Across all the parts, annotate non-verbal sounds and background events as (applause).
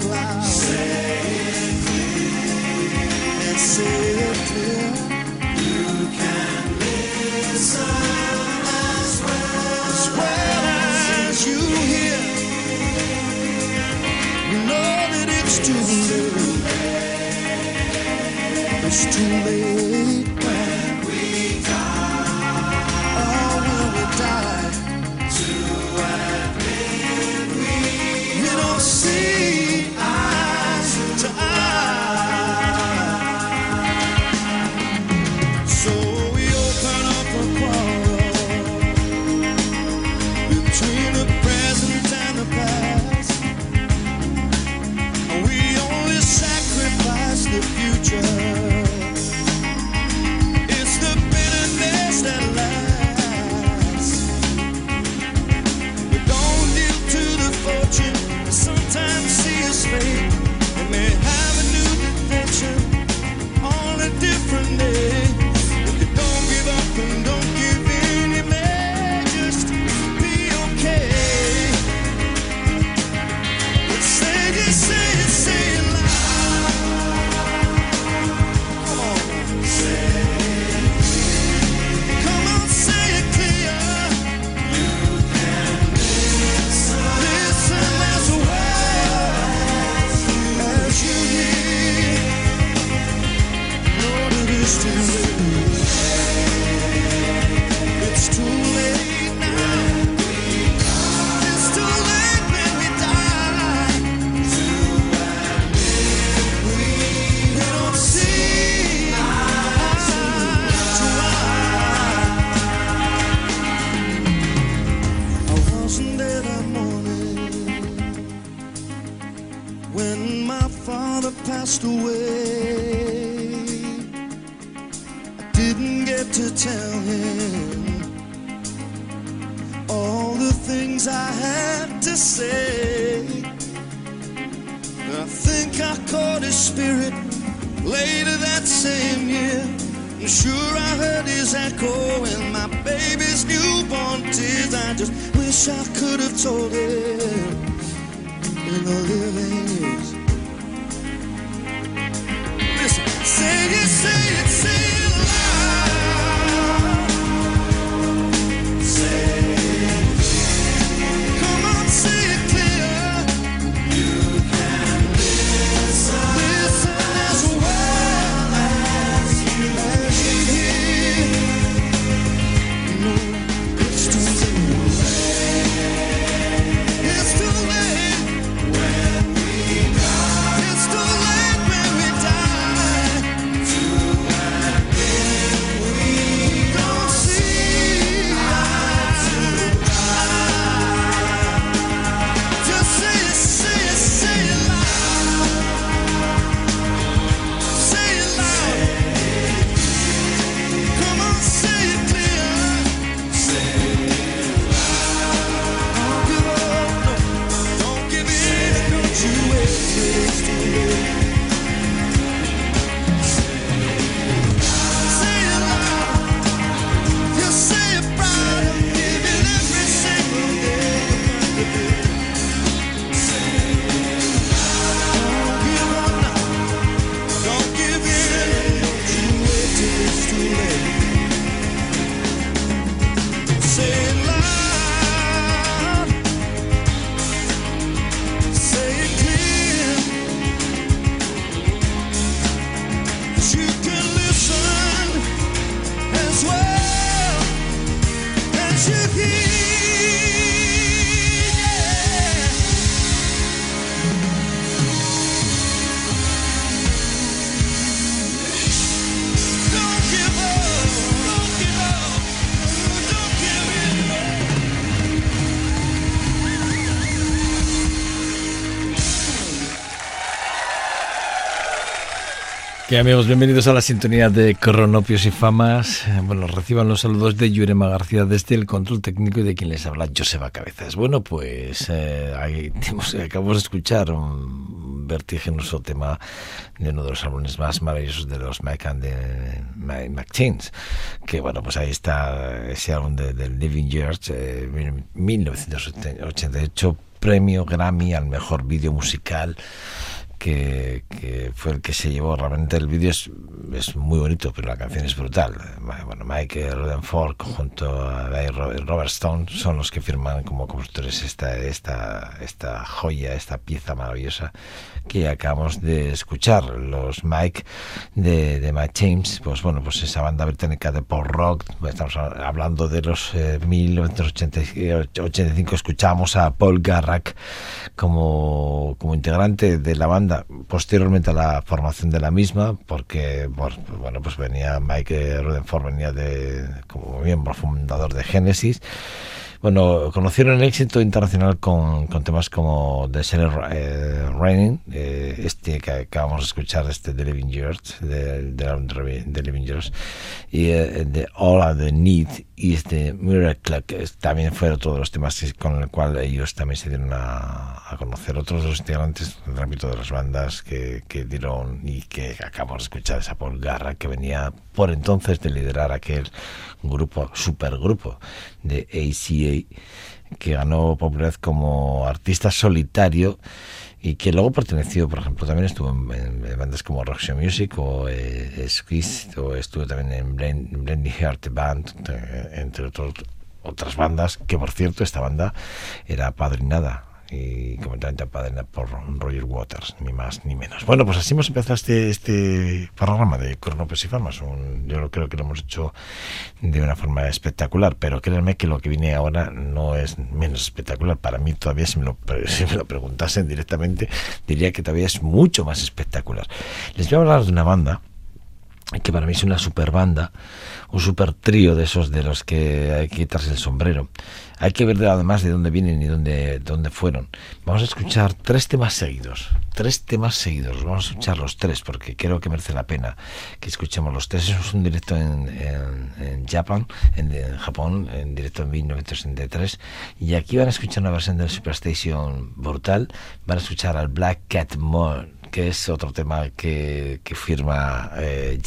cloud. wish I could have told it. Amigos, bienvenidos a la sintonía de Cronopios y Famas. Bueno, reciban los saludos de Yurema García desde el control técnico y de quien les habla Joseba Cabezas. Bueno, pues eh, acabamos de escuchar un vertiginoso tema de uno de los álbumes más maravillosos de los Mike and the McChains. Que bueno, pues ahí está ese álbum de, Living Years, eh, 1988, premio Grammy al mejor vídeo musical que, fue el que se llevó. Realmente el vídeo es, es, muy bonito, pero la canción es brutal. Bueno, Mike Rodenford junto a Robert Stone son los que firman como compositores esta, esta, esta joya, esta pieza maravillosa que acabamos de escuchar. Los Mike de, de Mike James, pues bueno, pues esa banda británica de pop rock, estamos hablando de los 1985, eh, escuchamos a Paul Garrack como, como integrante de la banda posteriormente a la formación de la misma, porque bueno, pues venía Mike Rudenford, venía de, como miembro fundador de Genesis bueno, conocieron el éxito internacional con, temas como The Cell eh, Raining, eh, este que acabamos de escuchar, este The Living Years, de, de, de Living Years, y eh, de All of the Need, y este Miracle, que también fue otro de los temas con el cual ellos también se dieron a, conocer. Otros de los integrantes, repito, de las bandas que, que dieron y que acabamos de escuchar, esa Paul Garra, que venía por entonces de liderar aquel grupo, supergrupo de ACA, que ganó popularidad como artista solitario y que luego perteneció, por ejemplo, también estuvo en, bandas como Roxy Music o eh, Squeeze, o estuvo también en Blendy Heart Band, eh, entre otros, otras bandas, que por cierto esta banda era padrinada y completamente apadrinada por Roger Waters, ni más ni menos. Bueno, pues así hemos empezado este, este programa de Cronopes y Famas. yo creo que lo hemos hecho de una forma espectacular, pero créanme que lo que viene ahora no es menos espectacular. Para mí todavía, si me lo, (laughs) si me lo preguntasen directamente, diría que todavía es mucho más espectacular. Les voy a hablar de una banda que para mí es una super banda, un super trío de esos de los que hay que quitarse el sombrero. Hay que ver además de dónde vienen y dónde, dónde fueron. Vamos a escuchar tres temas seguidos, tres temas seguidos. Vamos a escuchar los tres porque creo que merece la pena que escuchemos los tres. Es un directo en, en, Japan, en, Japón, en directo en 1963. Y aquí van a escuchar una versión del Superstation brutal. Van a escuchar al Black Cat Moon que es otro tema que, firma eh,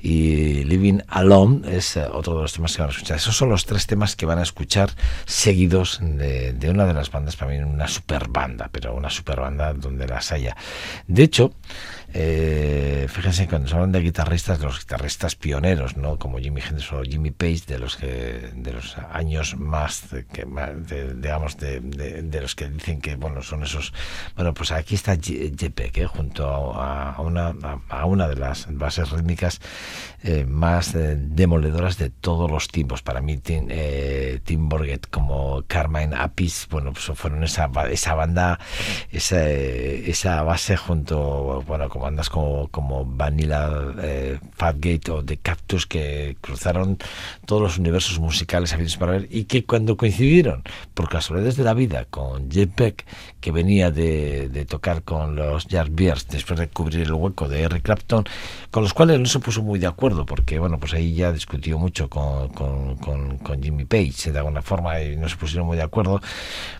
y Living Alone es eh, otro de los temas que van a escuchar. Esos son los tres temas que van a escuchar seguidos de, de una de las bandas, para mí una super banda, pero una super banda donde las haya. De hecho, eh, fíjense cuando se hablan de guitarristas, los guitarristas pioneros, ¿no? Como Jimmy Hendrix o Jimmy Page, de los que, de los años más, que, digamos, de, de, los que dicen que, bueno, son esos. Bueno, pues aquí está JPEG, ¿eh? junto a, una, a, una de las bases rítmicas eh, más eh, demoledoras de todos los tiempos. Para mí, Tim, eh, Tim Borget como Carmine Apis, bueno, pues fueron esa, esa banda, esa, esa base junto, bueno, con bandas como, como Vanilla, eh, Fatgate o The Cactus que cruzaron todos los universos musicales habidos para ver y que cuando coincidieron por casualidades de la vida con Jeff Beck, que venía de, de tocar con los Yardbirds después de cubrir el hueco de Eric Clapton, con los cuales no se puso muy de acuerdo porque, bueno, pues ahí ya discutió mucho con, con, con, con Jimmy Page de alguna forma y no se pusieron muy de acuerdo.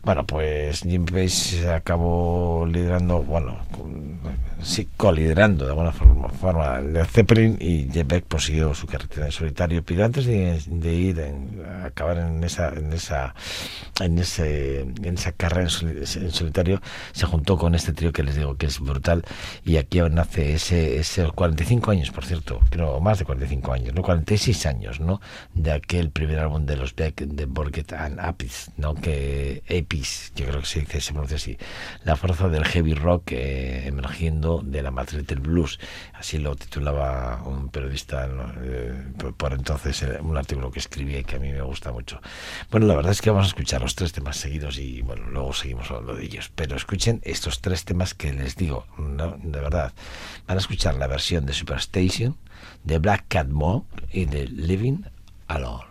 Bueno, pues Jimmy Page acabó liderando, bueno, sí, liderando de alguna forma, Led Zeppelin y Jeff Beck prosiguió su carrera en solitario. Pero antes de, ir a acabar en esa, carrera en solitario, se juntó con este trío que les digo que es brutal y aquí nace ese, ese 45 años, por cierto, creo más de 45 años, no 46 años, ¿no? De aquel primer álbum de los Beck de Borget and Apis, ¿no? Que Apis, yo creo que se dice, se pronuncia así, la fuerza del heavy rock eh, emergiendo de la matriz del blues. Así lo titulaba un periodista eh, por entonces, eh, un artículo que escribí y que a mí me gusta mucho. Bueno, la verdad es que vamos a escuchar los tres temas seguidos y bueno, luego seguimos hablando de ellos. Pero escuchen estos tres temas que les digo, ¿no? de verdad. Van a escuchar la versión de Superstation, de Black Cat Monk y de Living Alone.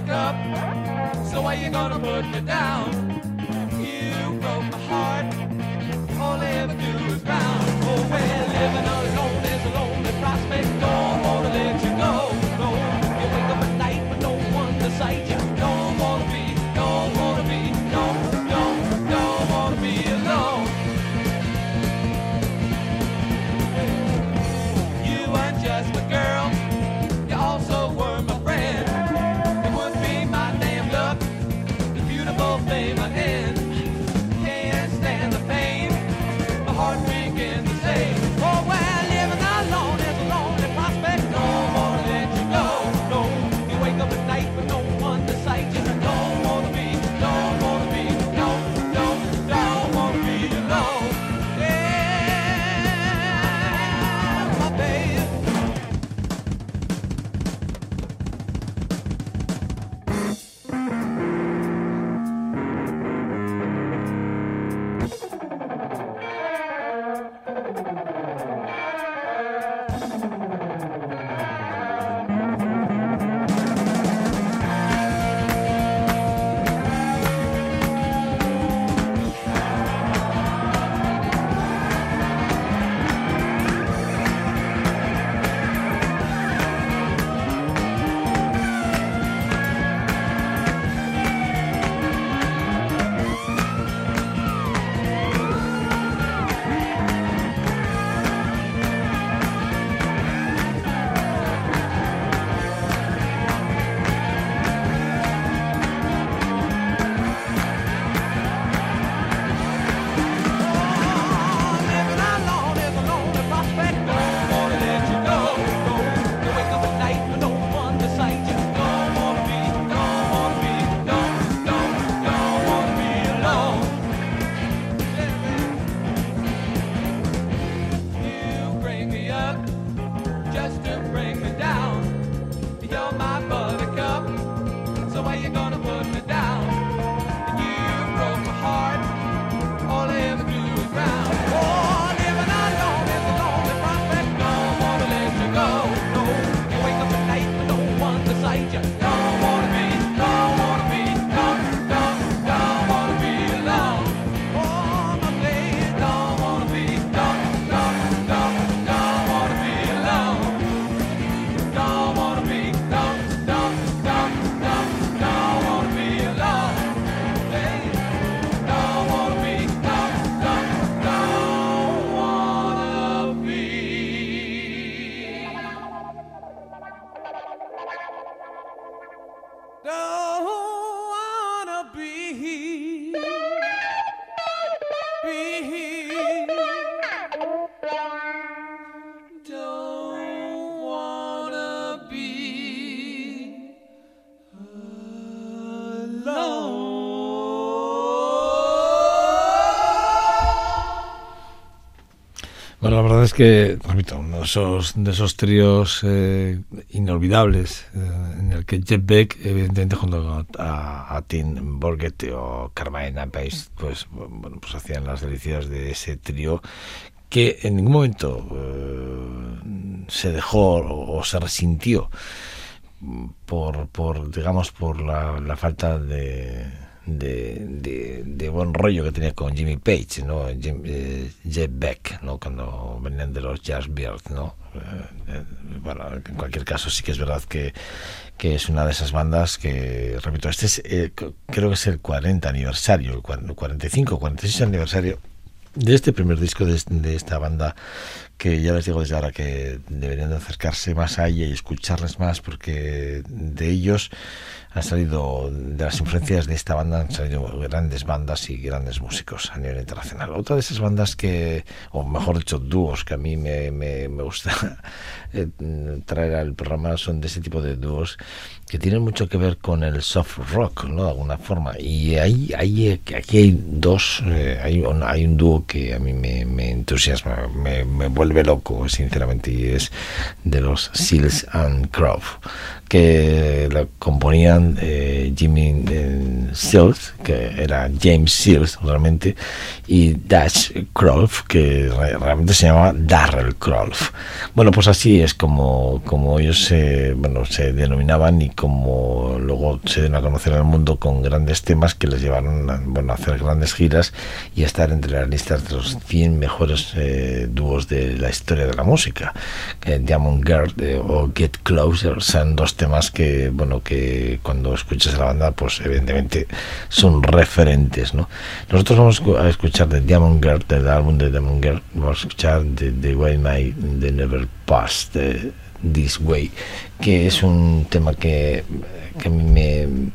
pick. So why you gonna put me down? You broke my heart. All I ever do is round. Oh well, living alone is a lonely prospect. Door. Es que, repito, uno de esos, de esos tríos eh, inolvidables eh, en el que Jeff Beck, evidentemente junto a, Tim Borgett o Carmine Pace, pues, bueno, pues hacían las delicias de ese trío que en ningún momento eh, se dejó o, se resintió por, por digamos, por la falta de, de, de, de buen rollo que tenía con Jimmy Page, ¿no? Jim- eh, Jeff Beck, ¿no? Cuando venían de los Jazz Bears, ¿no? Eh, eh, bueno, en cualquier caso sí que es verdad que, que es una de esas bandas que, repito, este es, eh, creo que es el 40 aniversario, el cuar- 45, 46 aniversario de este primer disco de, de esta banda que ya les digo desde ahora que deberían de acercarse más a ella y escucharles más porque de ellos han salido de las influencias de esta banda han salido grandes bandas y grandes músicos a nivel internacional. Otra de esas bandas que o mejor dicho dúos que a mí me, me, gusta (laughs) eh, traer al programa son de ese tipo de dúos que tienen mucho que ver con el soft rock no de alguna forma. Y ahí, aquí hay dos eh, hay, un, hay un dúo que a mí me, me entusiasma me, vuelve loco sinceramente y es de los Seals and Crow que la componían eh, Jimmy eh, Seals que era James Seals realmente y Dash Crow que re- realmente se llamaba Darrell Crow bueno pues así es como, como ellos se, bueno, se denominaban y como luego se dieron a conocer al mundo con grandes temas que les llevaron a, bueno, a hacer grandes giras y a estar entre las listas de los 100 mejores eh, dúos de la historia de la música. Eh, Diamond Girl eh, o Get Closer son dos temas que, bueno, que cuando escuchas a la banda, pues evidentemente son referentes, ¿no? Nosotros vamos a escuchar de Diamond Girl, del álbum de Diamond Girl, vamos a escuchar de The Way My The Never Passed eh, This Way, que es un tema que, que a mí me,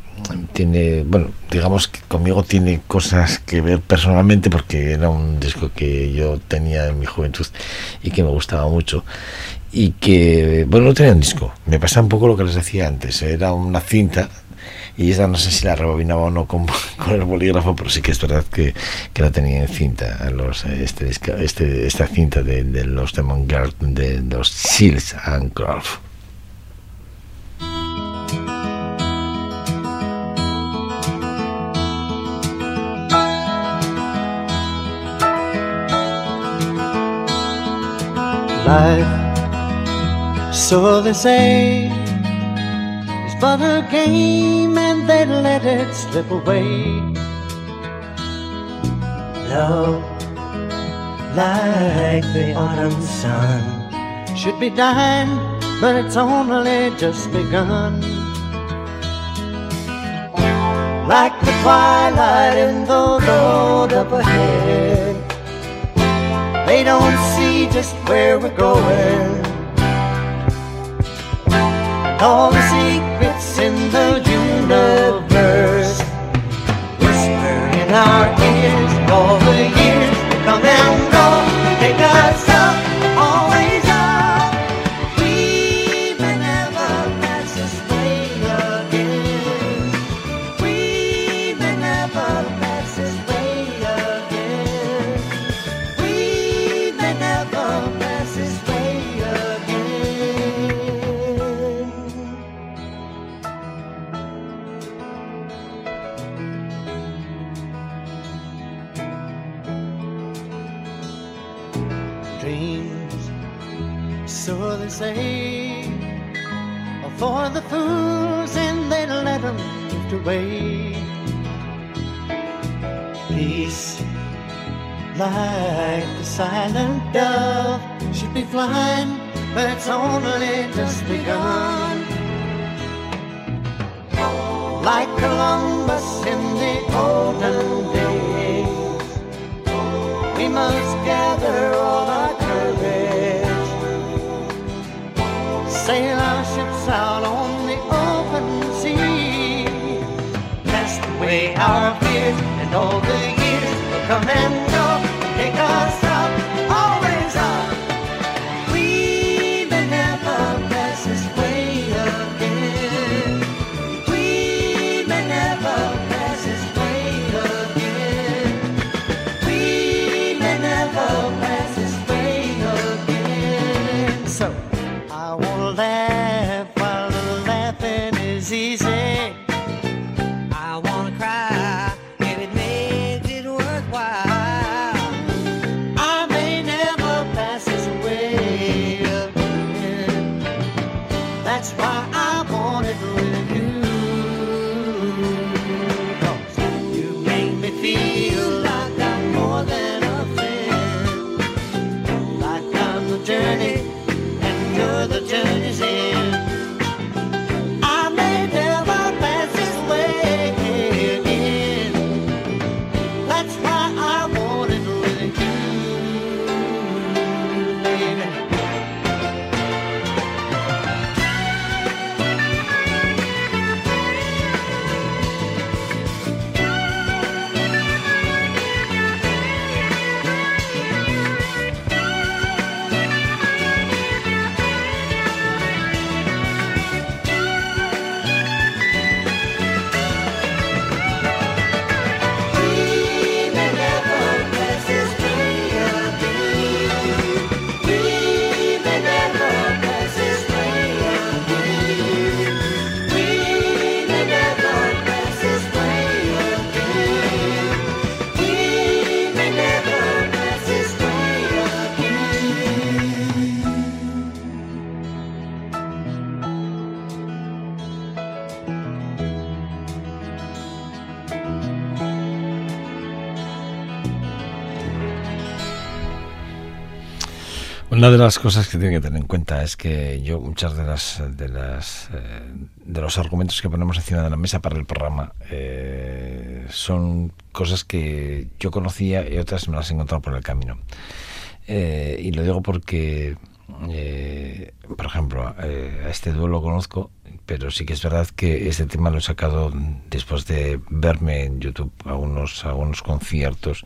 tiene, bueno, digamos que conmigo tiene cosas que ver personalmente porque era un disco que yo tenía en mi juventud y que me gustaba mucho y que, bueno, no tenía un disco, me pasa un poco lo que les decía antes, era una cinta y esa no sé si la rebobinaba o no con, (laughs) con el bolígrafo, pero sí que es verdad que, que la tenía en cinta, los, este, disco- este, esta cinta de, de los Demon Girls, de los Seals and Croft. Life, so they say, it's but a game and they let it slip away. Love, like the autumn sun, should be dying, but it's only just begun. Like the twilight in the road up ahead. They don't see just where we're going. All the secrets in the universe whisper in our ears. All the years that come and go, take us Dreams, so they say, for the fools and they let them drift away. Peace like the silent dove should be flying, but it's only just begun. no Una de las cosas que tiene que tener en cuenta es que yo muchas de las de las eh, de los argumentos que ponemos encima de la mesa para el programa eh, son cosas que yo conocía y otras me las he encontrado por el camino. Eh, y lo digo porque Eh, por ejemplo, a este dúo lo conozco, pero sí que es verdad que este tema lo he sacado después de verme en YouTube algunos, algunos conciertos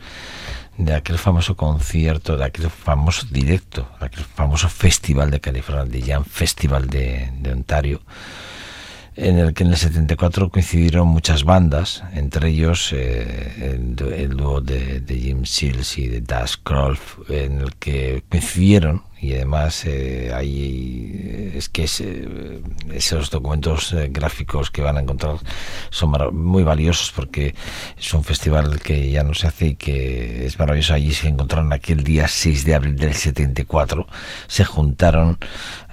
de aquel famoso concierto, de aquel famoso directo, de aquel famoso festival de California, de Jam Festival de, Ontario en el que en el 74 coincidieron muchas bandas, entre ellos eh, el, el dúo de, Jim Seals y de Dash Krolf, en el que coincidieron y además eh, hay es que eh, esos documentos eh, gráficos que van a encontrar son muy valiosos porque es un festival que ya no se hace y que es maravilloso allí se encontraron aquel día 6 de abril del 74 se juntaron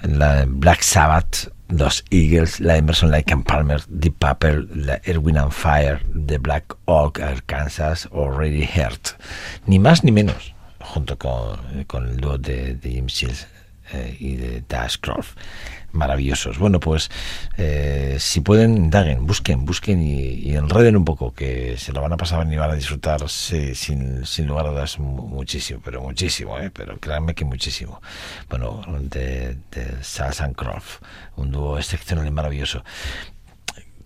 la Black Sabbath los Eagles, la Emerson Lake and Palmer, Deep Purple, la Erwin and Fire, The Black Oak, Arkansas o Ready Heart. Ni más ni menos, junto con, con el dúo de, de Jim Seals eh, y de Dash Croft. Maravillosos. Bueno, pues eh, si pueden, indaguen, busquen, busquen y, enreden un poco, que se lo van a pasar y van a disfrutar sí, sin, sin lugar a dudas mu- muchísimo, pero muchísimo, ¿eh? pero créanme que muchísimo. Bueno, de, de Sals and Croft, un dúo excepcional y maravilloso.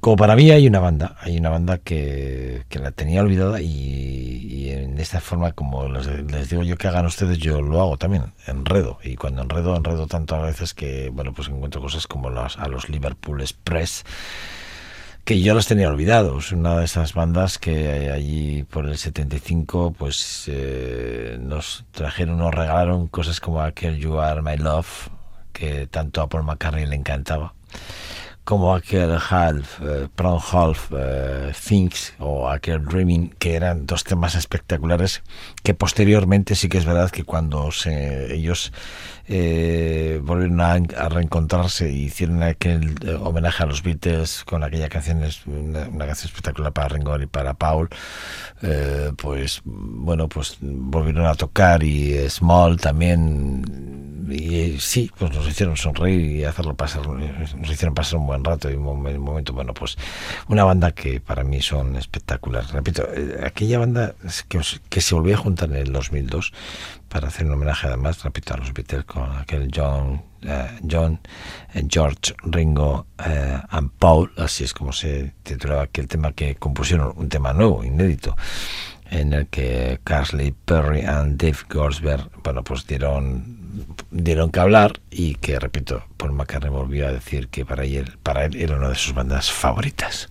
Como para mí hay una banda, hay una banda que, que la tenía olvidada y, en esta forma, como les, les digo yo que hagan ustedes, yo lo hago también, enredo. Y cuando enredo, enredo tanto a veces que, bueno, pues encuentro cosas como las, a los Liverpool Express, que yo los tenía olvidados. Una de esas bandas que allí por el 75 pues eh, nos trajeron, nos regalaron cosas como aquel You Are My Love, que tanto a Paul McCartney le encantaba como aquel Half, eh, Brown Half eh, Things o aquel Dreaming, que eran dos temas espectaculares que posteriormente sí que es verdad que cuando ellos eh, volvieron a, reencontrarse y hicieron aquel eh, homenaje a los Beatles con aquella canción, una, canción espectacular para Ringo y para Paul, eh, pues bueno, pues volvieron a tocar y Small también y sí, pues nos hicieron sonreír y hacerlo pasar, nos hicieron pasar un buen rato y un, momen- un momento, bueno, pues una banda que para mí son espectaculares. Repito, aquella banda que, que se volvió a juntar en el 2002 para hacer un homenaje además, repito, a los Beatles con aquel John, eh, John, eh, George, Ringo eh, and Paul, así es como se titulaba aquel tema que compusieron, un tema nuevo, inédito en el que Carsley Perry and Dave Gorsberg, bueno, pues dieron dieron que hablar y que, repito, Paul McCartney volvió a decir que para él, para él era una de sus bandas favoritas.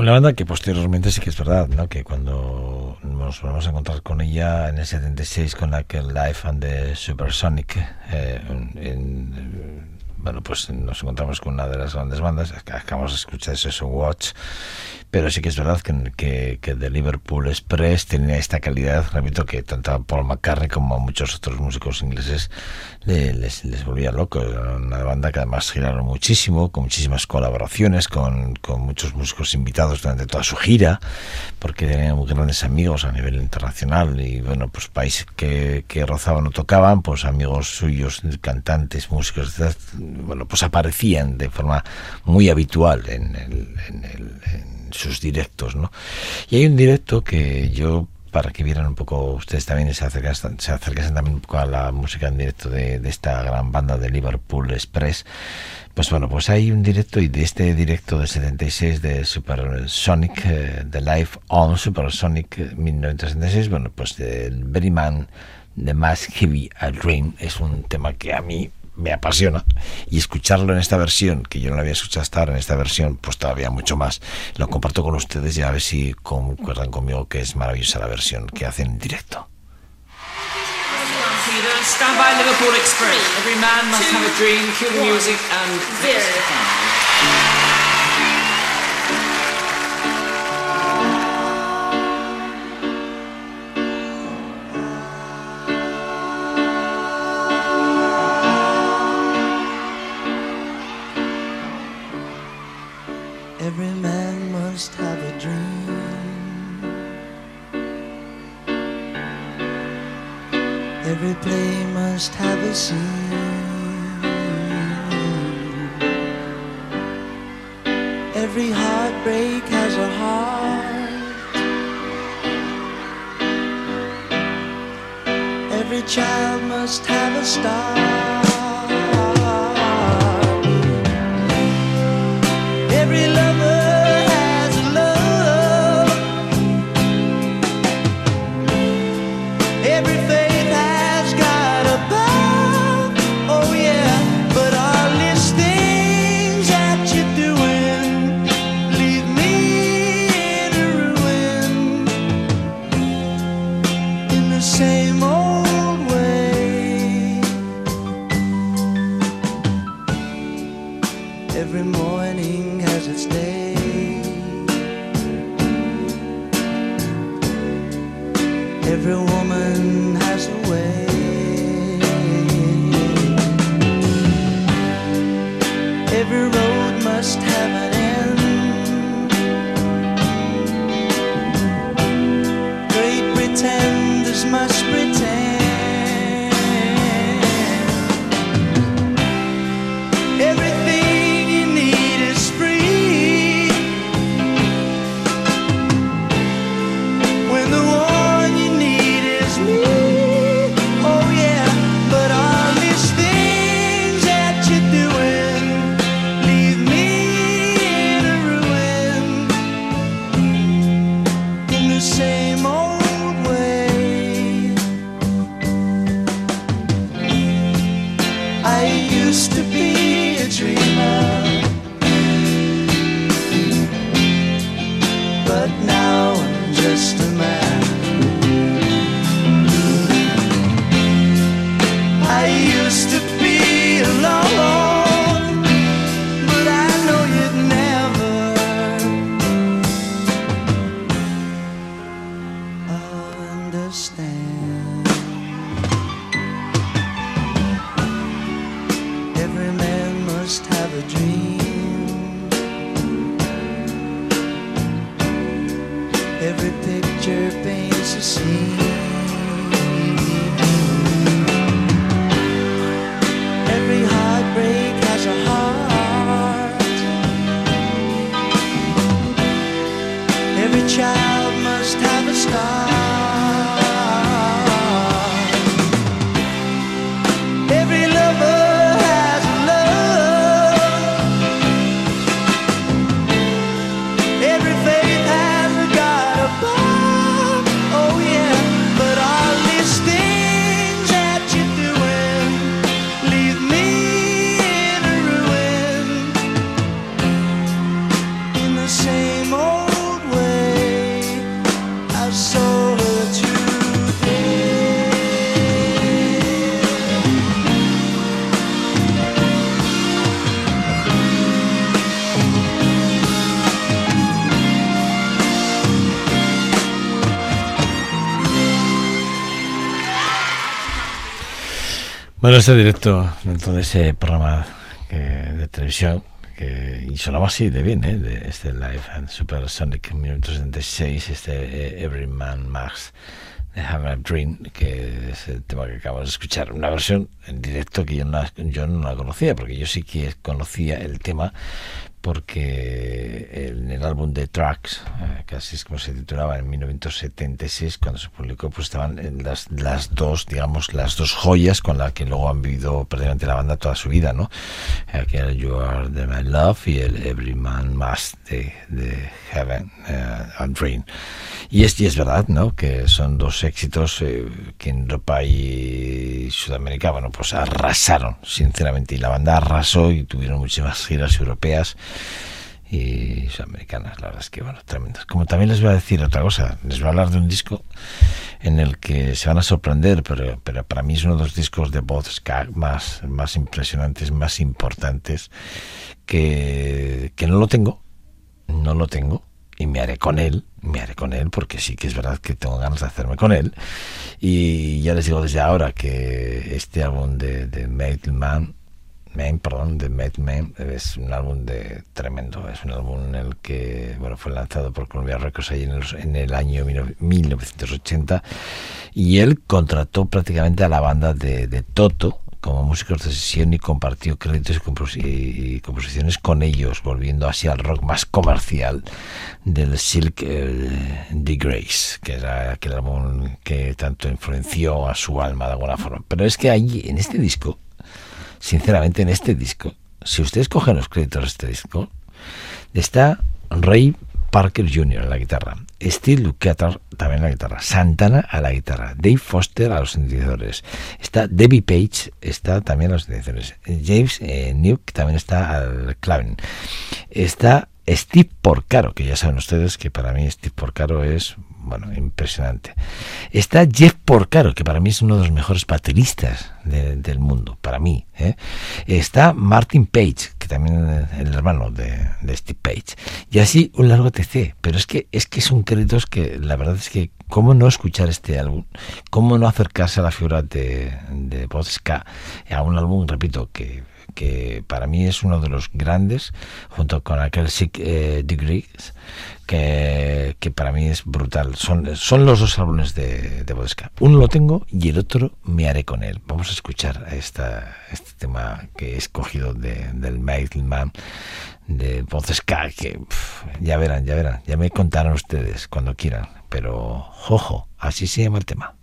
Una banda que posteriormente sí que es verdad, ¿no? Que cuando nos vamos a encontrar con ella en el 76 con aquel Life and the Supersonic, eh, en- en- bueno, pues nos encontramos con una de las grandes bandas, ac- acabamos de escuchar eso, Watch, pero sí que es verdad que, que, que The Liverpool Express tenía esta calidad, repito, que tanto a Paul McCartney como a muchos otros músicos ingleses le- les, les volvía loco. Era una banda que además giraron muchísimo, con muchísimas colaboraciones, con, con muchos músicos invitados durante toda su gira, porque tenían muy grandes amigos a nivel internacional y bueno, pues países que, que rozaban o tocaban, pues amigos suyos, cantantes, músicos, bueno, pues aparecían de forma muy habitual en, el- en el- en sus directos, ¿no? Y hay un directo que yo para que vieran un poco ustedes también se acercasen, se acercasen también un poco a la música en directo de, de esta gran banda de Liverpool Express pues bueno pues hay un directo y de este directo del 76 de Supersonic eh, de Live on Supersonic eh, 1976 bueno pues el Very Man de Más Heavy a Dream es un tema que a mí me apasiona y escucharlo en esta versión, que yo no lo había escuchado hasta ahora en esta versión, pues todavía mucho más. Lo comparto con ustedes y a ver si concuerdan conmigo que es maravillosa la versión que hacen en directo. Every man must have a dream. Every play must have a scene. Every heartbreak has a heart. Every child must have a star. Este directo dentro de ese programa que- de televisión que y sonaba así de bien, ¿eh? De este Live and Supersonic 1976, este eh, Every Man Max de Have a Dream, que es el tema que acabamos de escuchar. Una versión en directo que yo no, yo no la conocía, porque yo sí que conocía el tema, porque en el álbum de Tracks, eh, que así es como se titulaba en 1976, cuando se publicó, pues estaban las, las dos, digamos, las dos joyas con las que luego han vivido prácticamente la banda toda su vida, ¿no? Que era You Are the My Love y el Every Man Must de, Heaven eh, and Dream. Y es, y es verdad, ¿no? Que son dos éxitos eh, que en Europa y Sudamérica, bueno, pues arrasaron, sinceramente. Y la banda arrasó y tuvieron muchísimas giras europeas y sudamericanas, la verdad es que, bueno, tremendas. Como también les voy a decir otra cosa, les voy a hablar de un disco en el que se van a sorprender, pero, pero para mí es uno de los discos de voz más, más impresionantes, más importantes, que, que no lo tengo, no lo tengo, y me haré con él, me haré con él, porque sí que es verdad que tengo ganas de hacerme con él. Y ya les digo desde ahora que este álbum de, de Metal Man, perdón, de Metal Man, es un álbum de tremendo, es un álbum en el que, bueno, fue lanzado por Columbia Records ahí en el, en el año 1980 y él contrató prácticamente a la banda de, Toto como músicos de sesión y compartió créditos y, compos y composiciones con ellos, volviendo así al rock más comercial del Silk eh, Grace, que era aquel álbum que tanto influenció a su alma de alguna forma. Pero es que allí, en este disco, sinceramente, en este disco, si ustedes cogen los créditos de este disco, está Ray Parker Jr. en la guitarra, Steve Lukather también en la guitarra, Santana a la guitarra, Dave Foster a los sintetizadores, está Debbie Page, está también a los sintetizadores, James eh, Newk también está al claven, está Steve Porcaro, que ya saben ustedes que para mí Steve Porcaro es, bueno, impresionante. Está Jeff Porcaro, que para mí es uno de los mejores bateristas de- del mundo, para mí. ¿eh? Está Martin Page, que también es el hermano de, Steve Page. Y así un largo TC. Pero es que es que son créditos que la verdad es que cómo no escuchar este álbum, cómo no acercarse a la figura de, de ska, a un álbum, repito, que que para mí es uno de los grandes, junto con aquel Sick eh, Degrees, que, que para mí es brutal. Son, son los dos álbumes de, de. Uno lo tengo y el otro me haré con él. Vamos a escuchar esta, este tema que he escogido de, del Man de Vodka, que ya verán, ya verán, ya me contarán ustedes cuando quieran. Pero, jojo, así se llama el tema.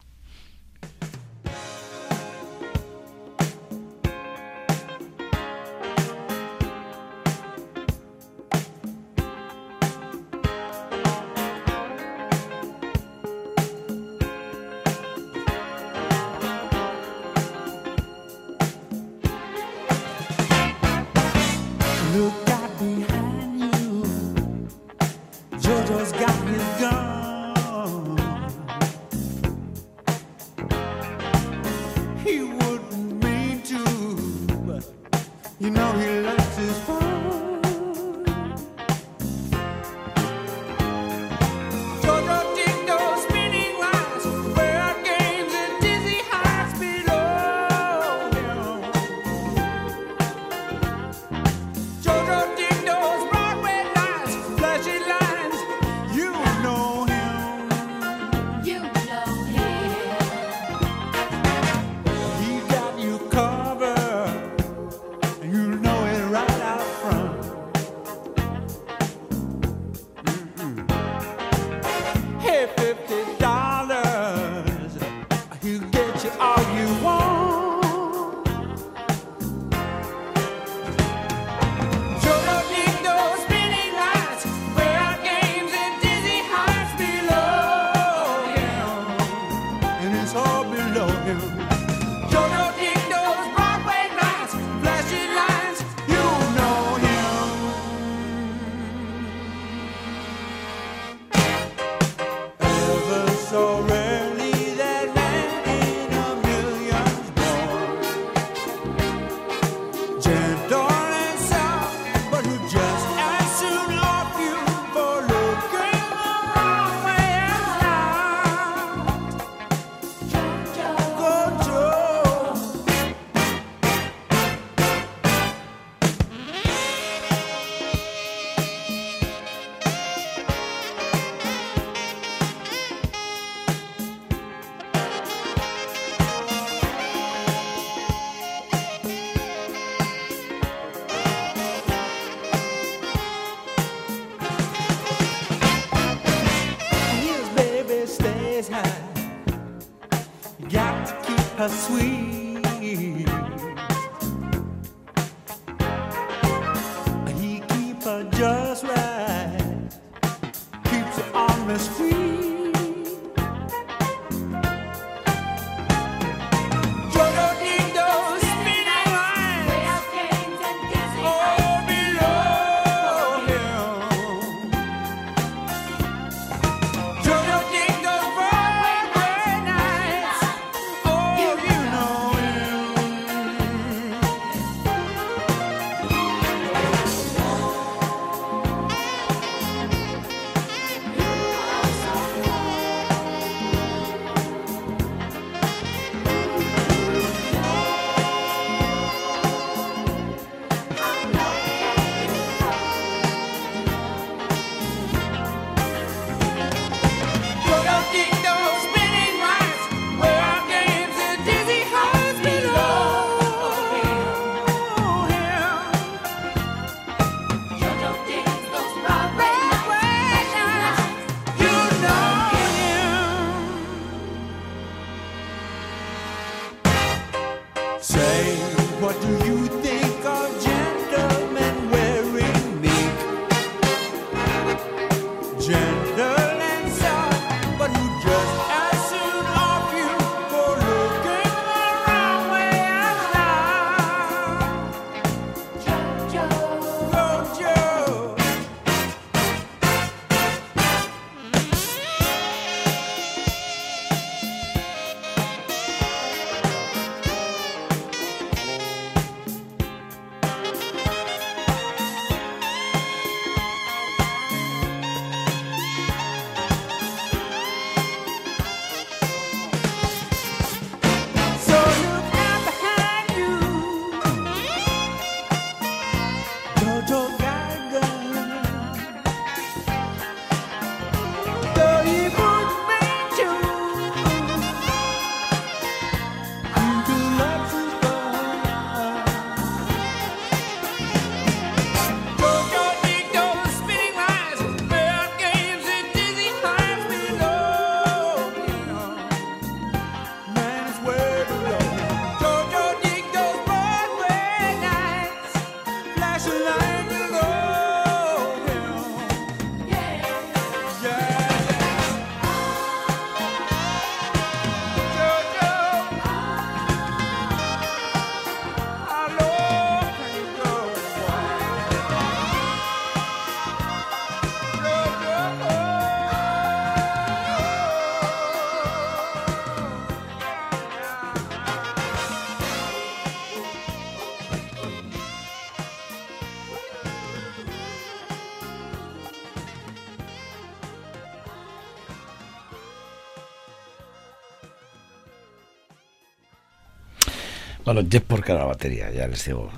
Bueno, Jeff Porcaro a la batería, ya les digo.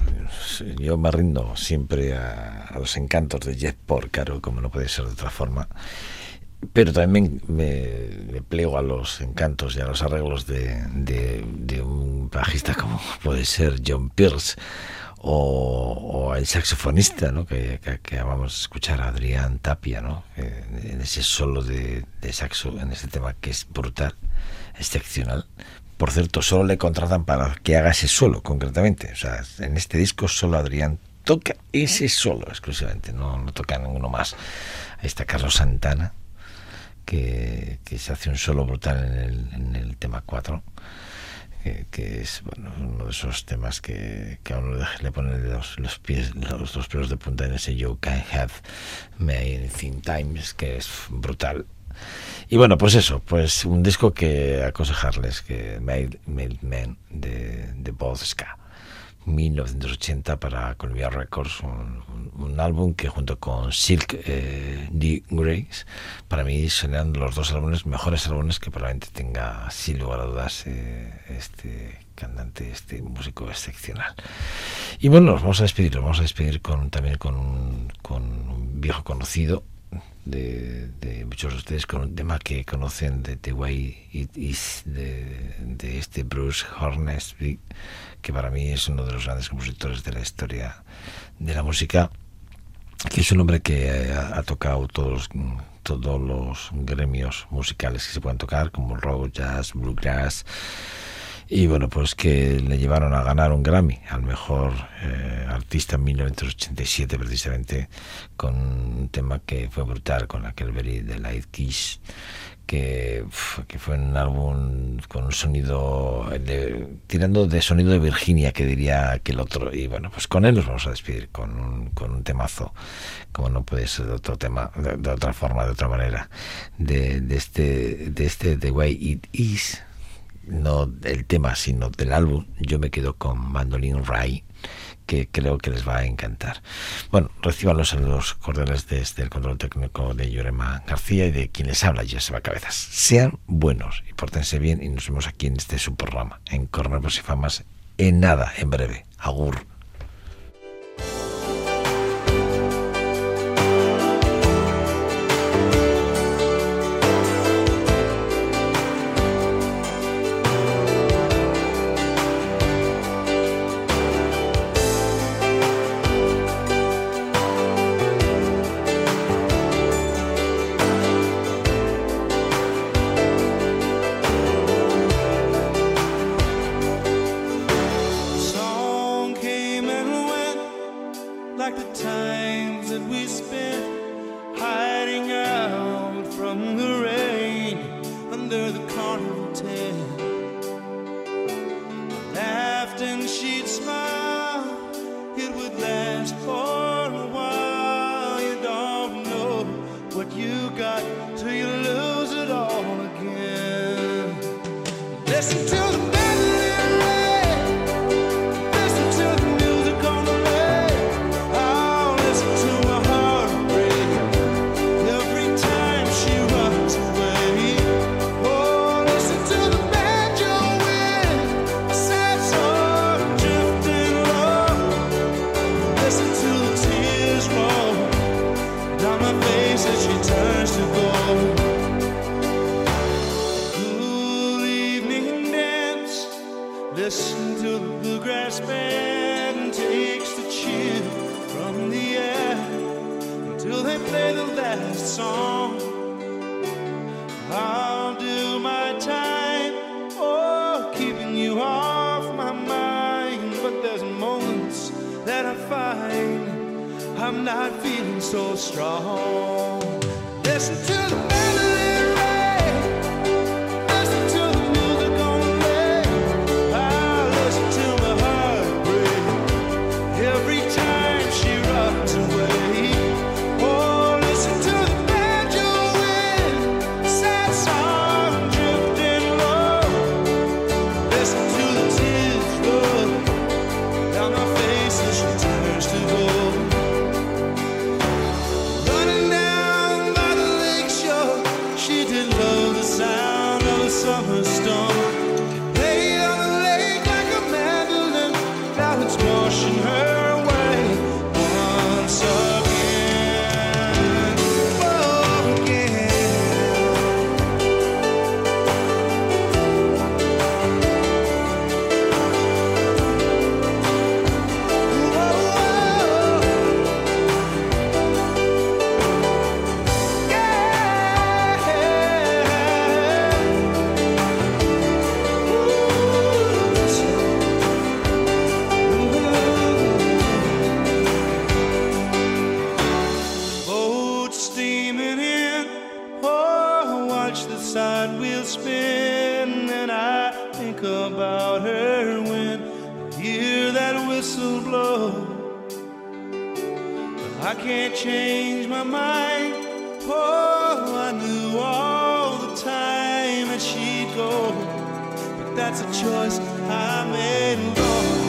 Yo me rindo siempre a, a los encantos de Jeff Porcaro, como no puede ser de otra forma. Pero también me, me- plego a los encantos y a los arreglos de, de- de un bajista como puede ser John Pierce o, el saxofonista, ¿no? que, que, que vamos a escuchar a Adrián Tapia, ¿no? En ese solo de, de saxo, en este tema que es brutal, excepcional. Por cierto, solo le contratan para que haga ese solo, concretamente. O sea, en este disco solo Adrián toca ese solo exclusivamente, no, no toca ninguno más. Ahí está Carlos Santana, que, que se hace un solo brutal en el, en el tema 4, que, que es bueno, uno de esos temas que, que a uno le, le pone los, los pies, los dos pelos de punta en ese You Can Have Me Anything Times, que es brutal. Y bueno, pues eso, pues un disco que aconsejarles, que Made, Made Man de, de Boz Ska. 1980 para Columbia Records, un, álbum que junto con Silk eh, D. Grace, para mí son los dos álbumes, mejores álbumes que probablemente tenga, sin lugar a dudas, eh, este cantante, este músico excepcional. Y bueno, nos vamos a despedir, nos vamos a despedir con, también con con un viejo conocido, de, de muchos de ustedes con un tema que conocen de The Way It Is de, de este Bruce Hornsby que para mí es uno de los grandes compositores de la historia de la música que es un hombre que ha, ha tocado todos todos los gremios musicales que se pueden tocar como rock, jazz, bluegrass y bueno, pues que le llevaron a ganar un Grammy al mejor eh, artista en 1987 precisamente con un tema que fue brutal con aquel Very de Light Kiss que, que fue un álbum con un sonido de- tirando de sonido de Virginia que diría aquel otro. Y bueno pues con él nos vamos a despedir con un, con un temazo como no puede ser de otro tema de, de otra forma de otra manera de, de este de este The Way It Is no del tema, sino del álbum, yo me quedo con Mandolin Ray, que creo que les va a encantar. Bueno, reciban los saludos cordiales desde el control técnico de Llorema García y de quien les habla, Joseba Cabezas. Sean buenos y pórtense bien y nos vemos aquí en este su programa, en Corneros y Famas, en nada, en breve. Agur. Not feeling so strong. Listen to the choice. I made long